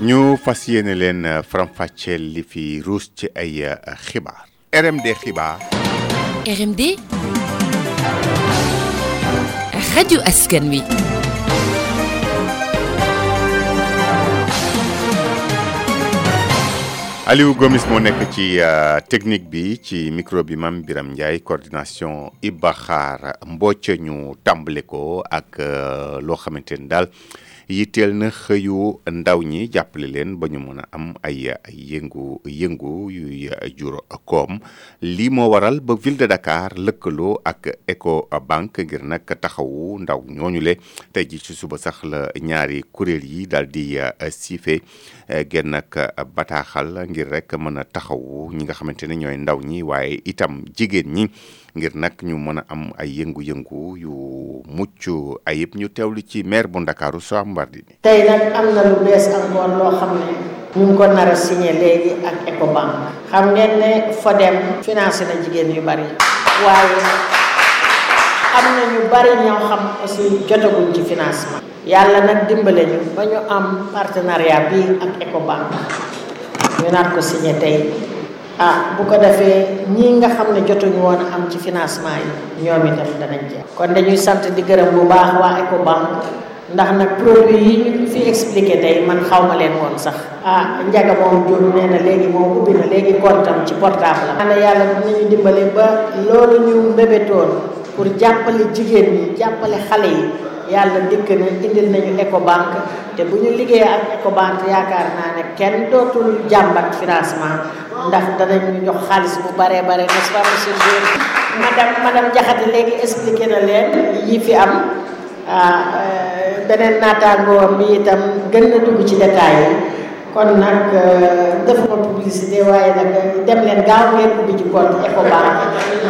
ñu fas yéene leen faram-fàcceel li fi ruus ci ay xibaar RMD xibaar RMD rajo askan wi Aliou Gomis moo nekk ci technique bi ci micro bi Mame Biram Ndiaye coordination Iba Xaar Mbocc ñu tàmbale ko ak loo xamante ni daal yitteel na xëyu ndaw ñi jàppale leen ba ñu mën a am ay yëngu yëngu yuy jur koom lii moo waral ba ville de Dakar lëkkaloo ak Ecobank ngir nag taxawu ndaw ñooñu le tey ji ci suba sax la ñaari kuréel yi daal di siife genn ak bataaxal ngir rek mën a taxawu ñi nga xamante ne ñooy ndaw ñi waaye itam jigéen ñi ngir nag ñu mën a am ay yëngu-yëngu yu mucc ayib ñu teewlu ci maire bu Ndakaaru Soham Wardini tey nag am na lu bees encore loo xam ne ñu ngi ko nar a signé léegi ak Ecobank xam ngeen ne FODEM financé na jigéen yu bari waaye am na ñu bari ñoo xam aussi jotaguñ ci financement yàlla nag dimbale ñu ba ñu am partenariat bi ak Ecobank ñu naat ko signé tey ah bu ko defee ñii nga xam ne jotuñu woon a am ci financement yi ñoom itam danañ jeex kon dañuy sant di gërëm bu baax waa Ecobank ndax nag produit yi ñu fi expliqué tey man xaw ma leen woon sax ah njaga moom jur nee na léegi moom ubbi na léegi kontam ci portable la xanaa yàlla dinañu dimbale ba loolu ñu mbébétoon pour jàppale jigéen ñi jàppale xale yi yàlla dikk na indil nañu Ecobank te bu ñu liggéey ak Ecobank yaakaar naa ne kenn dootul jàmbat financement ndax danañ ñu jox xaalis bu baree bare n'est-ce pas monsieur Diop madame madame Diakhaté léegi expliqué na leen yi fi am beneen naataangoo bi itam gën na dugg ci détails yi kon nag defuma publicité waaye nag dem leen gaaw ngeen ubbi ci compte Ecobank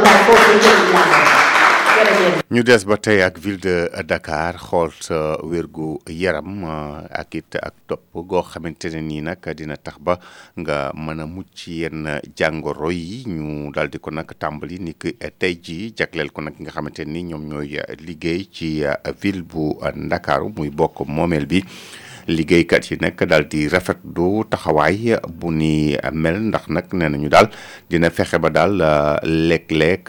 ndax foofu njëriñ la jërëjëf ñu des ba tey ak ville de Dakar xool sa wérgu yaram ak it ak topp goo xamante ne nii nag dina tax ba nga mën a mucc ci yenn jàngoro yi ñu daal di ko nag tàmbali ni ki tey jii jagleel ko nag nga xamante ni ñoom ñooy liggéey ci ville bu Ndakaaru muy bokk moomeel bi. liggéeykat yi nag daal di rafetlu taxawaay bu ni mel ndax nag nee nañu daal dina fexe ba daal léeg-léeg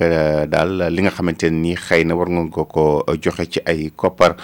daal li nga xamante ne nii xëy na war nga ko ko joxe ci ay koppar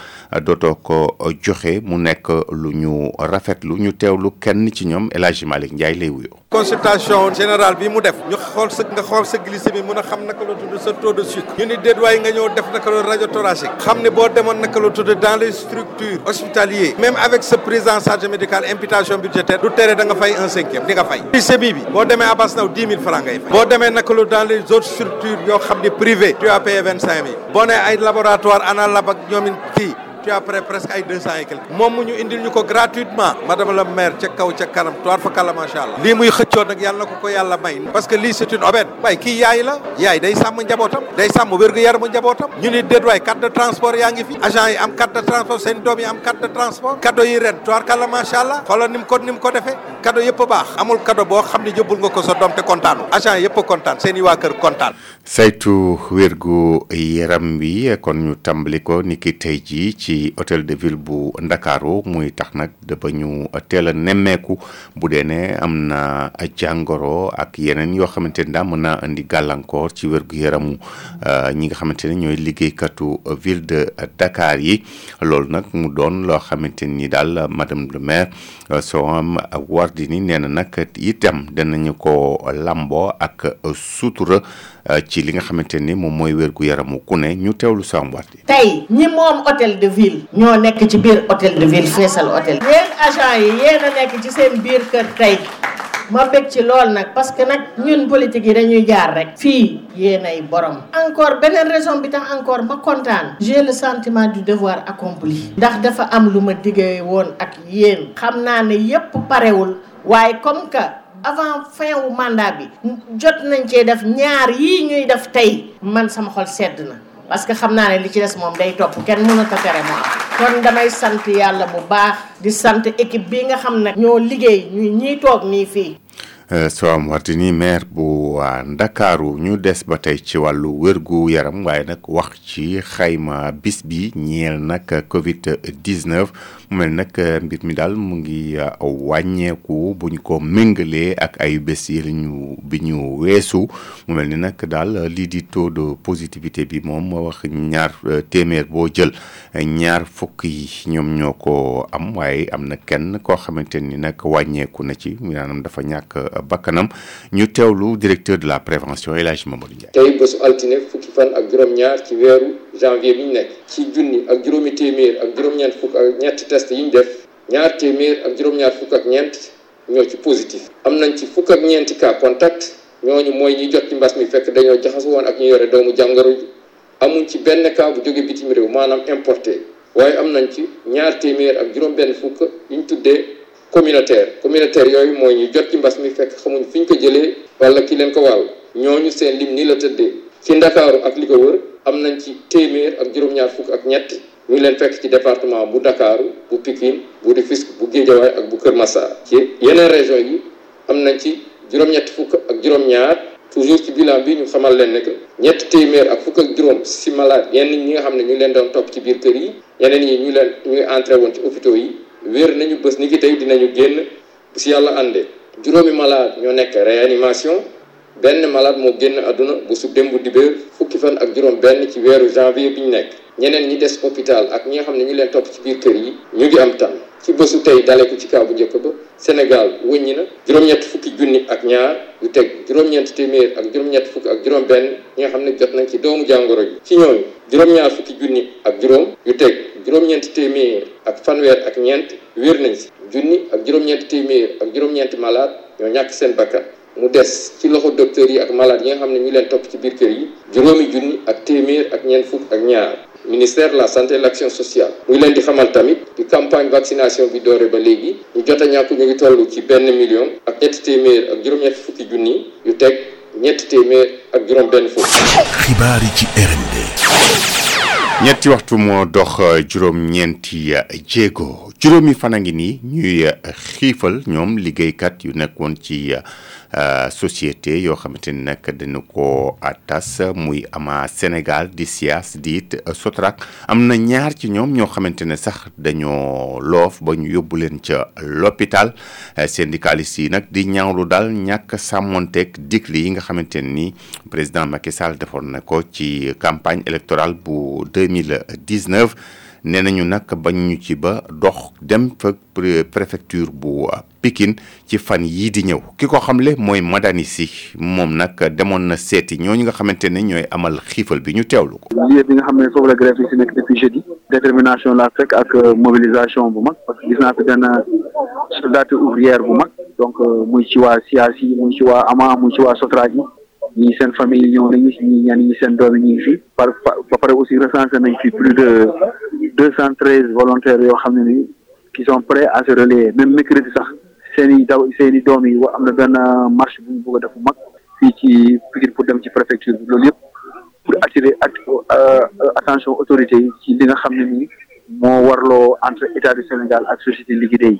dootoo ko joxe mu nekk lu ñu rafetlu ñu teewlu kenn ci ñoom El Hadji Malick Ndiaye lay wuyoo. consultation générale bi mu def ñu xool sa nga xool sa glycémie mun a xam naka la tudd sa taux de sucre ñu ni déet waaye nga ñëw def naka la rajo thoracique xam ne boo demoon naka la tudd dans les structure hospitalier même avec ce prise en charge médicale imputation budgétaire du tere da nga fay un cinquième di nga fay ci semi bi boo demee Abass Ndao dix mille francs ngay fay boo demee naka lu dans les autres structures yoo xam ne privé tu as payé vingt cinq mille boo nee ay laboratoire ana lab ak ñoomin kii tu as payé presque ay deux cent et quelque moom mu ñu indil ñu ko gratuitement madame la maire ca kaw ca kanam toir fa kala macha allah lii muy xëccoo nag yàlla na ko ko yàlla may parce que lii c'est une aubaine waaye kii yaay la yaay day sàmm njabootam day sàmm wérgu yaramu njabootam ñu ni déet waay carte de transport yaa ngi fi agent yi am carte de transport seen doom yi am carte de transport cadeau yi ren tubaarkàlla macha allah xoolal ni mu ko ni mu ko defee cadeau yëpp a baax amul cadeau boo xam ne yóbbul nga ko sa doom te kontaanu agent yëpp a kontaan seen i waa kër kontaan saytu wérgu yaram bi kon ñu tàmbali ko ni ki tey jii ci hôtel de ville bu Ndakaaru muy tax nag dafa ñu teel a nemmeeku bu dee ne am na jàngoro ak yeneen yoo xamante ni daal mën naa indi gàllankoor ci wér-gu-yaramu ñi nga xamante ne ñooy liggéeykatu ville de Dakar yi loolu nag mu doon loo xamante ni daal madame le maire Soham Wardini nee na nag itam danañu ko lamboo ak sutura ci li nga xamante ni moom mooy wér-gu-yaramu ku ne ñu teewlu Soham Wardini tey ñi moom hôtel de ville ñoo nekk ci biir hôtel de ville feesal hôtel yéen agent yi yéen a nekk ci seen biir kër tey ma bég ci lool nag parce que nag ñun politique yi dañuy jaar rek fii yéenay borom encore beneen raison bi tax encore ma kontaan j'ai le sentiment du devoir accompli ndax dafa am lu ma diggee woon ak yéen xam naa ne yépp parewul waaye comme que avant fin wu mandat bi jot nañ cee def ñaar yii ñuy def tey man sama xol sedd na parce que xam naa ne li ci des moom day topp kenn mënut a tere moom kon damay sant yàlla bu baax di sant équipe bi nga xam ne ñoo liggéey ñuy ñiy toog nii fii Soham Wardini maire bu waa Ndakaaru ñu des ba tey ci wàllu wérgu yaram waaye nag wax ci xayma bis bi ñeel nag Covid 19 mu mel nag mbir mi daal mu ngi wàññeeku bu ñu ko méngalee ak ay bés yi la ñu bi ñu weesu mu mel ni nag daal lii di taux de positivité bi moom moo wax ñaar téeméer boo jël ñaar fukk yi ñoom ñoo ko am waaye am na kenn koo xamante ni nag wàññeeku na ci maanaam dafa ñàkk bakkanam ñu teewlu directeur de la prévention El Hadj Mamadou Ndiaye. tey bésu altine fukki fan ak juróom-ñaar ci weeru janvier bi ñu nekk ci junni ak juróomi téeméer ak juróom-ñeent fukk ak ñetti test yi ñu def ñaar téeméer ak juróom-ñaar fukk ak ñeent ñoo ci positif am nañ ci fukk ak ñeenti cas contact ñooñu mooy ñi jot ci mbas mi fekk dañoo jaxasu woon ak ñu yore doomu jàngoro ji amuñ ci benn cas bu jóge bitim réew maanaam importé waaye am nañ ci ñaar téeméer ak juróom-benn fukk yu ñu tuddee communautaire communautaire yooyu mooy ñu jot ci mbas mi fekk xamuñ fi ñu ko jëlee wala ki leen ko wàll ñooñu seen lim nii la tëddee ci ndakaaru ak li ko wër am nañ ci téeméer ak juróom-ñaar fukk ak ñett ñu leen fekk ci département bu ndakaaru bu Pikine bu Rufisque bu Guédiawaye ak bu Kër Massar ci yeneen région yi am nañ ci juróom-ñett fukk ak juróom-ñaar toujours ci bilan bi ñu xamal leen ne que ñetti téeméer ak fukk ak juróom si malade yenn ñi nga xam ne ñu leen doon topp ci biir kër yi yeneen yi ñu leen ñuy entré woon ci hôpitaux yi wér nañu bés ni ki tey dinañu génn bu si yàlla àndee juróomi malade ñoo nekk réanimation benn malade moo génn àdduna bu su démb dibéer fukki fan ak juróom benn ci weeru janvier bi ñu nekk ñeneen ñi des hôpital ak ñi nga xam ne ñu leen topp ci biir kër yi ñu ngi am tan ci bésu tey dale ko ci kaw bu njëkk ba Sénégal wëññi na juróom-ñett fukki junni ak ñaar yu teg juróom-ñeent téeméer ak juróom-ñett fukk ak juróom-benn ñi nga xam ne jot nañ ci doomu jàngoro ji ci ñooñu juróom-ñaar fukki junni ak juróom yu teg juróom-ñeent téeméer ak fanweer ak ñeent wér nañ si junni ak juróom-ñeent téeméer ak juróom-ñeent malade ñoo ñàkk seen bakkan mu des ci loxo docteur yi ak malade yi nga xam ne ñu leen topp ci biir kër yi juróomi junni ak téeméer ak ñeent fukk ak ñaar ministère de la santé et de l'action sociale muy leen di xamal tamit di campagne vaccination bi doore ba léegi ñu jot a ñàkk ñu ngi toll ci benn million ak ñetti téeméer ak juróom-ñetti fukki junni yu teg ñetti téeméer ak juróom benn fukk. xibaar yi ci RND. ñetti waxtu moo dox juróom-ñeenti jéego. juróomi fan a ngi nii ñuy xiifal ñoom liggéeykat yu nekkoon ci société yoo xamante ni nag dañu ko tas muy ama Sénégal di SIAS di it Sotrac am na ñaar ci ñoom ñoo xamante ne sax dañoo loof ba ñu yóbbu leen ca l'hôpital syndicaliste yi nag di ñaawlu daal ñàkk sàmmonteeg digle yi nga xamante ni président Macky Sall defoon na ko ci campagne électorale bu 2019 nee nañu nag bañ ñu ci ba dox dem fa préfecture bu Pikine ci fan yii di ñëw ki ko xamle mooy Madani Si moom nag demoon na seeti ñooñu nga xamante ne ñooy amal xiifal bi ñu teewlu ko. lieu bi nga xam ne foofu la grève yi si nekk depuis jeudi détermination la fekk ak mobilisation bu mag parce que gis naa fi benn soldate ouvrière bu mag donc muy ci waa SIAS yi muy ci waa AMA muy ci waa SOTRAC yi ñii seen famille ñëw nañu si ñi ñenn ñi seen doom yi ñu ngi fi par ba pare aussi recensé nañ fi plus de deux cent treize volontaires yoo xam ne ni qui sont prêts à se relayer même mercredi sax seen i daw seen i doom yi am na benn marche bu ñu bëgg a def bu mag fii ci Pikine pour dem ci préfecture bi loolu yëpp pour attirer ak attention autorités yi ci li nga xam ne nii moo warloo entre état du Sénégal ak société liggéey yi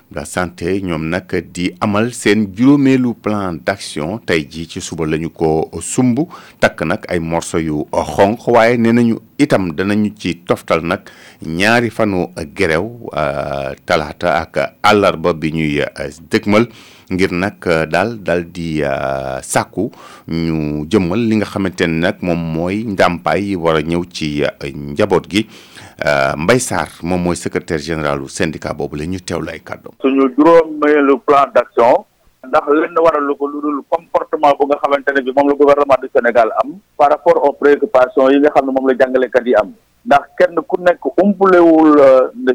la santé ñoom nag di amal seen juróomeelu plan d'action tey jii ci suba la ñu ko sumb takk nag ay morso yu xonq waaye nee nañu itam danañu ci toftal nag ñaari fanu gerew talaata ak àllarba bi ñuy dëgmal ngir nag daal daal di sàkku ñu jëmmal li nga xamante ne nag moom mooy ndàmpaay yi war a ñëw ci njaboot gi Mbaye Sarr moom mooy secrétaire général u syndicat boobu la ñu teewlu ay kàddoom. suñu juróomeelu plan d'action ndax lenn waralu ko lu dul comportement bu nga xamante ne bi moom la gouvernement du Sénégal am par rapport aux préoccupations yi nga xam ne moom la jàngalekat yi am ndax kenn ku nekk umpalewul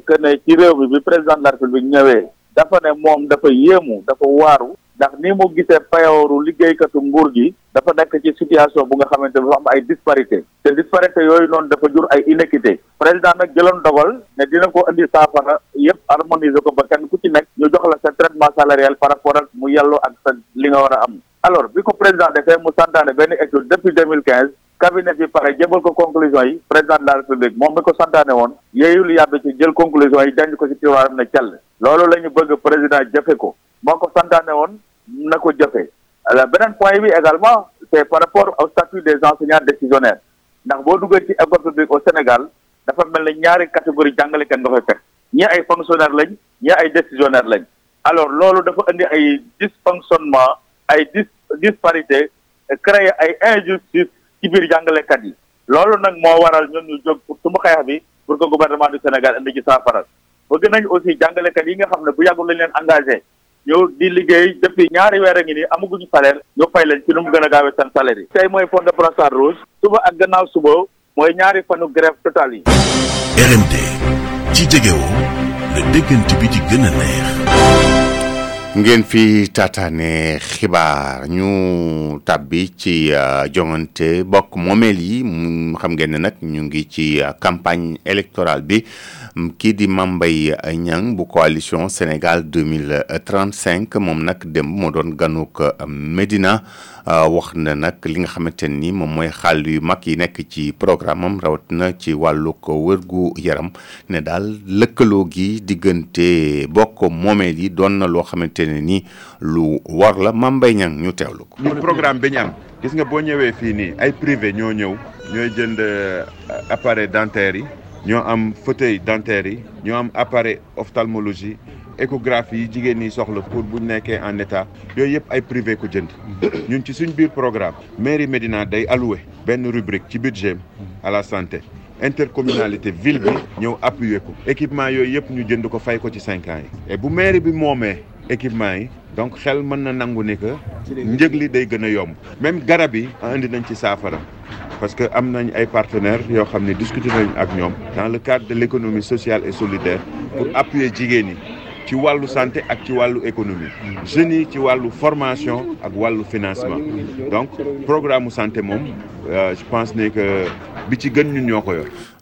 que ne ci réew mi bi président de la République ñëwee dafa ne moom dafa yéemu dafa waaru ndax ni mu gisee payooru liggéeykatu nguur gi dafa nekk ci situation bu nga xamante ne dafa am ay disparité te disparité yooyu noonu dafa jur ay inéquité président nag jëloon dogal ne dina ko indi saafara yëpp harmoniser ko ba kenn ku ci nekk ñu jox la sa traitement salarial par rapport ak mu yelloo ak sa li nga war a am alors bi ko président defee mu santaane benn étude depuis deux mille quinze cabinet bi pare jébal ko conclusion yi président de la république moom mi ko santaane woon yéeyul yàbbi ci jël conclusion yi denc ko ci tiroiram ne cell loolu la ñu bëgg président jëfe ko moo ko santaane woon na ko jëfe alors beneen point bi également c'est par rapport au statut des enseignants décisionnaires ndax boo duggee ci école publique au Sénégal dafa mel ne ñaari catégorie jàngalekat nga koy fekk ñi ay fonctionnaires lañ ñi ay décisionnaires lañ alors loolu dafa indi ay dysfonctionnement ay dis disparité créer ay injustice ci biir jàngalekat yi loolu nag moo waral ñun ñu jóg pour sumu xeex bi pour que gouvernement du Sénégal indi ci saafara bëgg nañ aussi jàngalekat yi nga xam ne bu yàggul lañ leen engagé ñëw di liggéey depuis ñaari weer a ngi nii amaguñu salaire ñu fay leen ci nu mu gën a gaawee seen salaire yi. tey mooy fond de brassard rouge. suba ak gannaaw suba mooy ñaari fanu grève totale yi. RMD ci jegewoo la déggante bi ci gën a neex. ngeen fi taataane xibaar ñu tàbbi ci joŋante bokk moomeel yi mu xam ngeen ne nag ñu ngi ci campagne électorale bi kii di Mame Mbaye Niang bu coalition Sénégal 2035 moom nag dem moo doon ganuk Médina wax na nag li nga xamante ni moom mooy xàll yu mag yi nekk ci programme am rawatina ci wàllu ko wërgu yaram ne daal lëkkaloo gi diggante bokk moomeel yi doon na loo xamante ne ni lu war la Mame Mbaye Niang ñu teewlu ko. ñu programme bi ñu am gis nga boo ñëwee fii nii ay privé ñoo ñëw ñooy jënd euh, appareil dentaire yi ñoo am fauteuil dentaire yi ñoo am appareil ophtalmologie échographie yi jigéen ñi soxla pour bu nekkee en état yooyu yëpp ay privé ko jënd ñun ci suñ biir programme mairie Médina day alloué benn rubrique ci budget à la santé intercommunalité ville bi ñëw appuyer ko équipement yooyu yëpp ñu jënd ko fay ko ci cinq ans yi et bu mairie bi moomee équipement yi donc xel mën na nangu ni que njëg li day gën a yomb même garab yi ah, indi nañ ci saafara parce que am nañ ay partenaires yoo xam ne discuter nañ ak ñoom dans le cadre de l'économie sociale et solidaire pour appuyer jigéen yi ci wàllu santé ak ci wàllu économie jeunes yi ci wàllu formation ak wàllu financement donc programme santé moom euh, je pense ne que bi ci gën ñun ñoo ko yor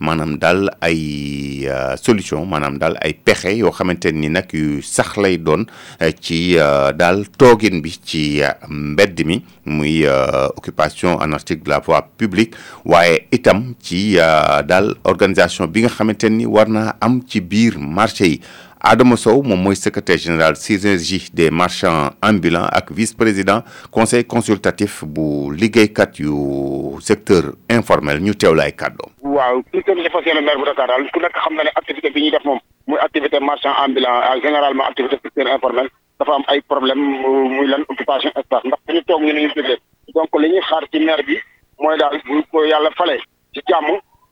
maanaam daal ay solution maanaam daal ay pexe yoo xamante ni nag yu sax lay doon ci daal toogin bi ci mbedd mi muy occupation anarchique de la voie publique waaye itam ci daal organisation bi nga xamante ni war naa am ci biir marché yi Adama Sow moom mooy secrétaire général synergie des marchands ambulants ak vice-président conseil consultatif bu liggéeykat yu secteur informel ñu teew laay kàddoom. waaw li tamit dafa seen maire bu Dakar daal ku nekk xam na ne activité bi ñuy def moom muy activité marchand ambulant généralement activité secteur informel dafa am ay problème muy lan occupation espace ndax dañu toog ñu ne ñu dégleen donc li ñuy xaar ci maire bi mooy daal bu ko yàlla fale ci jàmm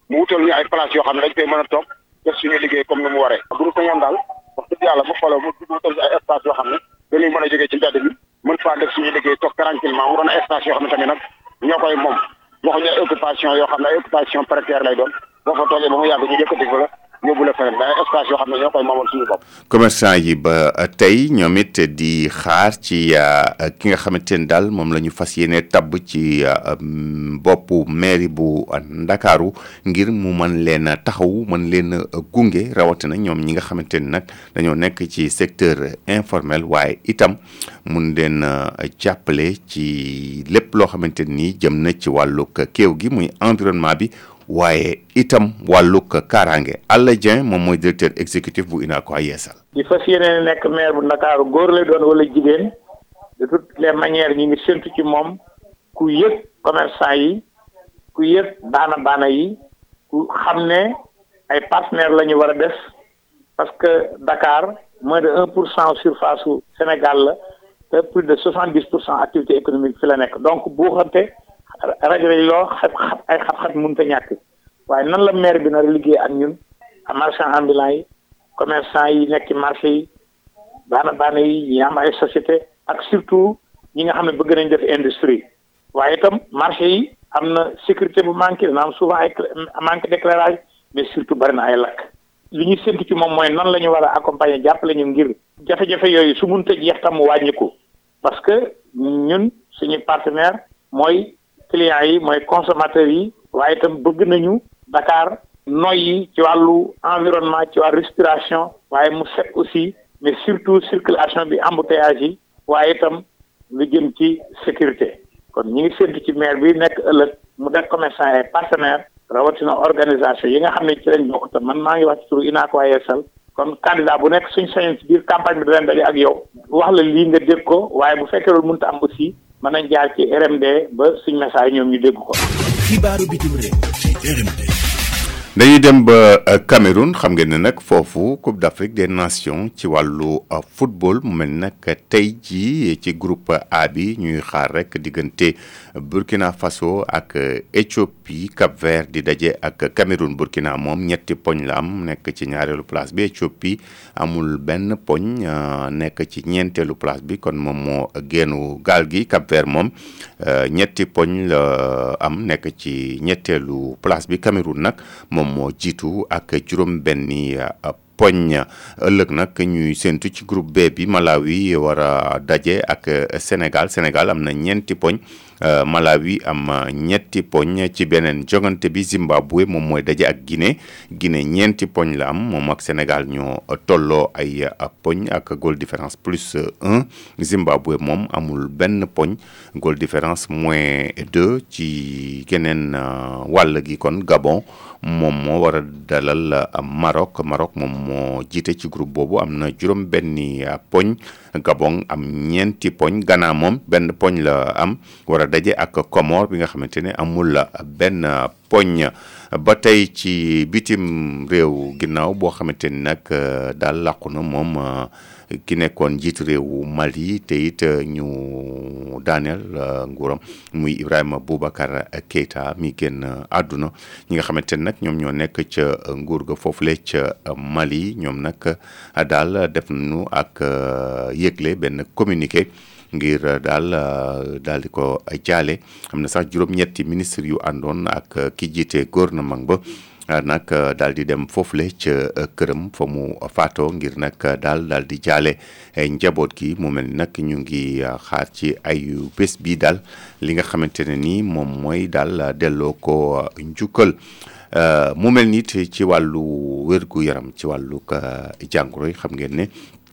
mu wutal ñu ay place yoo xam ne dañ koy mën a toog def suñu liggéey comme ni mu waree bu ñu ko ñoon daal wax dëgg yàlla bu faloo mu wutal ñu ay espace yoo xam ne dañuy mën a jógee ci mbedd bi mën faa def suñu liggéey toog tranquillement mu doon ay espace yoo xam ne tamit nag ñoo koy moom waxuñu ay occupation yoo xam ne ay occupation précaire lay doon boo fa toogee ba mu yàgg ñu yëkkati ko la yóbbu la feneen mais espace yoo xam ne ñoo koy moomal suñu bopp. commerçant yi ba tey ñoom it di xaar ci ki nga xamante ne daal moom la ñu fas yéene tabb ci boppu mairie bu Ndakaaru ngir mu mën leen a taxaw mën leen a gunge rawatina ñoom ñi nga xamante ne nag dañoo nekk ci secteur informel waaye itam mun leen jàppale ci lépp loo xamante ni jëm na ci wàllug kéew gi muy environnement bi. waaye itam wàllug kaaraange Alla Dieng moom mooy directeur exécutif bu UNACOIS Yeesal. di fas yéene nekk maire bu Ndakaaru góor lay doon wala jigéen de toutes les manières ñi ngi séntu ci moom ku yëg commerçant yi ku yëg baana baana yi ku xam ne ay partenaires la ñu war a def parce que Dakar moins de un pour cent surface su Sénégal la te plus de soixante dix pour cent activité économique fi la nekk donc bu xamte rajo yi loo xat xat ay xat-xat mënut a ñàkk waaye nan la maire bi nar a liggéey ak ñun marchand ambulant yi commerçant yi nekk ci marché yi baana baana yi ñi am ay société ak surtout ñi nga xam ne bëgg nañ def industrie waaye itam marché yi am na sécurité bu manqué dana am souvent ay manque d'éclairage mais surtout bari na ay lakk li ñuy séntu ci moom mooy nan la ñu war a accompagner jàppale ñu ngir jafe-jafe yooyu su mënta jeex tam mu wàññiku parce que ñun suñu partenaire mooy clients yi mooy consommateurs yi waaye itam bëgg nañu Dakar noyyi ci wàllu environnement ci wàllu respiration waaye mu set aussi mais surtout circulation bi embouteillage yi waaye itam lu jëm ci sécurité kon ñu ngi séntu ci maire bi nekk ëllëg mu def commerçant et partenaire rawatina organisation yi nga xam ne ci lañ bokk te man maa ngi wax ci turu Unacois waa Yeesal kon candidat bu nekk suñ sañoon ci biir campagne bi danañ daje ak yow wax la lii nga dégg ko waaye bu fekkee loolu mënut a am aussi mën nañ jaar ci RMD ba suñ message ñoom ñu dégg ko. xibaaru bitim réew ci RMD. dañuy dem ba Cameroun xam ngeen ne nag foofu Coupe d'Afrique des Nations ci wàllu football mu mel nag tey jii ci groupe A bi ñuy xaar rek diggante Burkina Faso ak Éthiopie Cap Vert di daje ak Cameroun Burkina moom ñetti poñ la am nekk ci ñaareelu place bi Éthiopie amul benn poñ nekk ci ñeenteelu place bi kon moom moo génnu gaal gi Cap Vert moom ñetti poñ la am nekk ci ñetteelu place bi Cameroun nag moom moo jiitu ak juróom-benni poñ ëllëg nag ñuy séntu ci groupe B bi Malawi war a daje ak Sénégal Sénégal am na ñeenti poñ Malawi am ñetti poñ ci beneen jogante bi Zimbabwe moom mooy daje ak Guinée Guinée ñeenti poñ la am moom ak Sénégal ñoo tolloo ay poñ ak goal différence plus un Zimbabwe moom amul benn poñ goal différence moins deux ci geneen euh, wàll gi kon Gabon moom moo war a dalal euh, Maroc Maroc moom moo jiite ci groupe boobu am na juróom benni euh, poñ Gabon am ñeenti poñ Ghana moom benn poñ la am war a daje ak Comore bi nga xamante ne amul benn poñ ba tey ci bitim réew ginnaaw boo xamante ni nag daal làqu na moom ki nekkoon njiit réewu Mali te it ñu daaneel nguuram muy Ibrahima Boubacar Keita mi génn àdduna ñi nga xamante ne nag ñoom ñoo nekk ca nguur ga foofule ca Mali ñoom nag daal def nañu ak yëgle benn communiqué ngir daal daal di ko jaale am na sax juróom-ñetti ministre yu àndoon ak ki jiite gouvernement ba nag daal di dem foofule ca këram fa mu faatoo ngir nag daal daal di jaale njaboot gi mu mel ni nag ñu ngi xaar ci ayu bés bii daal li nga xamante ne ni moom mooy daal delloo ko njukkal mu mel ni ci wàllu wér-gu-yaram ci wàllu jàngoro yi xam ngeen ne.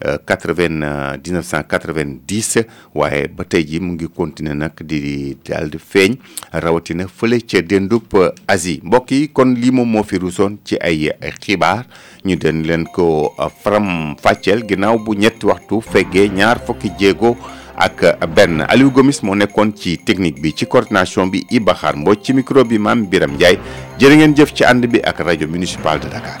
80 1990 waaye ba tey ji mu ngi continuer nag di daal di feeñ rawatina fële ca dendub Asie mbokk yi kon lii moom moo fi ruusoon ci ay xibaar ñu den leen ko faram fàcceel ginnaaw bu ñetti waxtu feggee ñaar fukki jéego ak benn Aliou Gomis moo nekkoon ci technique bi ci coordination bi Iba Xaar Mbodj ci micro bi Mame Biram Ndiaye jërë ngeen jëf ci ànd bi ak rajo municipal de Dakar